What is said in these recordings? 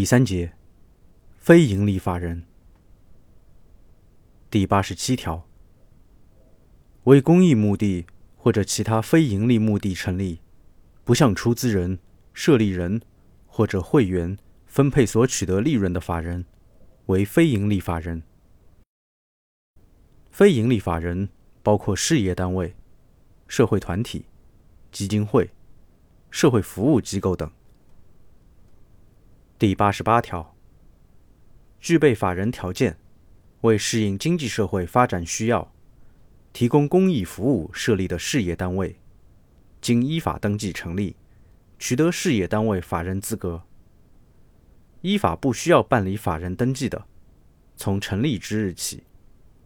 第三节，非营利法人。第八十七条，为公益目的或者其他非营利目的成立，不向出资人、设立人或者会员分配所取得利润的法人，为非营利法人。非营利法人包括事业单位、社会团体、基金会、社会服务机构等。第八十八条，具备法人条件，为适应经济社会发展需要，提供公益服务设立的事业单位，经依法登记成立，取得事业单位法人资格，依法不需要办理法人登记的，从成立之日起，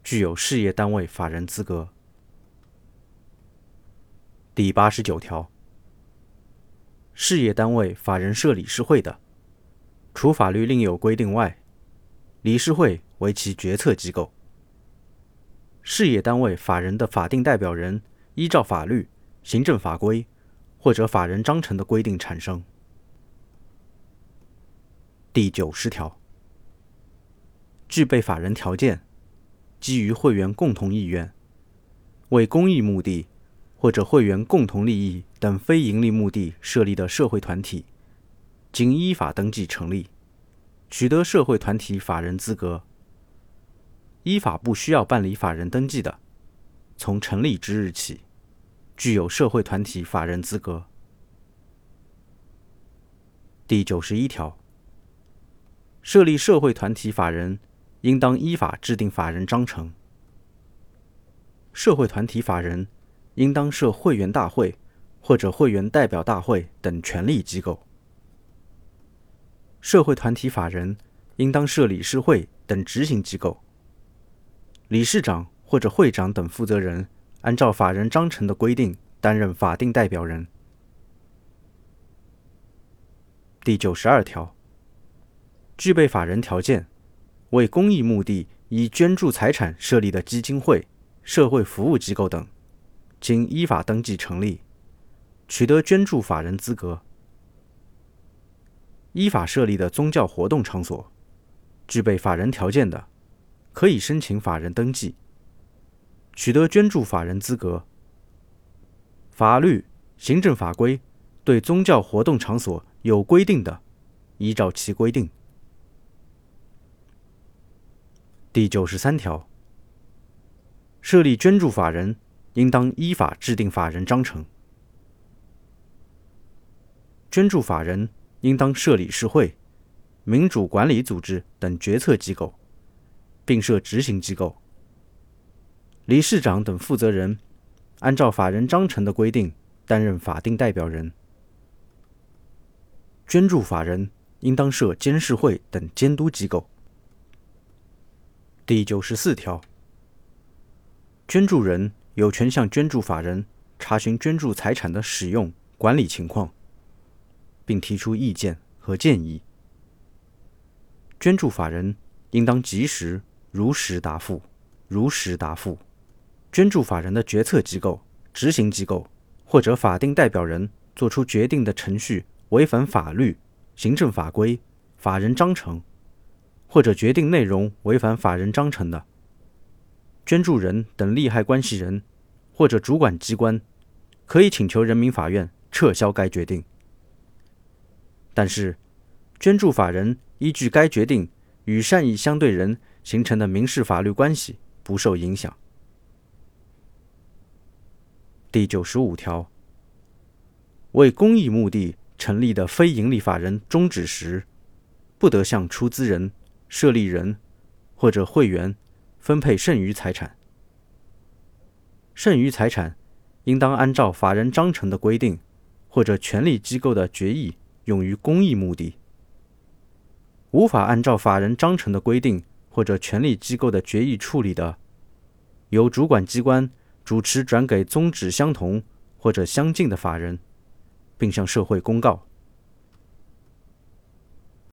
具有事业单位法人资格。第八十九条，事业单位法人设理事会的。除法律另有规定外，理事会为其决策机构。事业单位法人的法定代表人依照法律、行政法规或者法人章程的规定产生。第九十条，具备法人条件，基于会员共同意愿，为公益目的或者会员共同利益等非营利目的设立的社会团体。经依法登记成立，取得社会团体法人资格，依法不需要办理法人登记的，从成立之日起，具有社会团体法人资格。第九十一条，设立社会团体法人，应当依法制定法人章程。社会团体法人应当设会员大会或者会员代表大会等权力机构。社会团体法人应当设理事会等执行机构，理事长或者会长等负责人按照法人章程的规定担任法定代表人。第九十二条，具备法人条件，为公益目的以捐助财产设立的基金会、社会服务机构等，经依法登记成立，取得捐助法人资格。依法设立的宗教活动场所，具备法人条件的，可以申请法人登记，取得捐助法人资格。法律、行政法规对宗教活动场所有规定的，依照其规定。第九十三条，设立捐助法人，应当依法制定法人章程。捐助法人。应当设理事会、民主管理组织等决策机构，并设执行机构。理事长等负责人按照法人章程的规定担任法定代表人。捐助法人应当设监事会等监督机构。第九十四条，捐助人有权向捐助法人查询捐助财产的使用、管理情况。并提出意见和建议。捐助法人应当及时、如实答复。如实答复。捐助法人的决策机构、执行机构或者法定代表人作出决定的程序违反法律、行政法规、法人章程，或者决定内容违反法人章程的，捐助人等利害关系人或者主管机关可以请求人民法院撤销该决定。但是，捐助法人依据该决定与善意相对人形成的民事法律关系不受影响。第九十五条，为公益目的成立的非营利法人终止时，不得向出资人、设立人或者会员分配剩余财产。剩余财产应当按照法人章程的规定或者权力机构的决议。用于公益目的，无法按照法人章程的规定或者权力机构的决议处理的，由主管机关主持转给宗旨相同或者相近的法人，并向社会公告。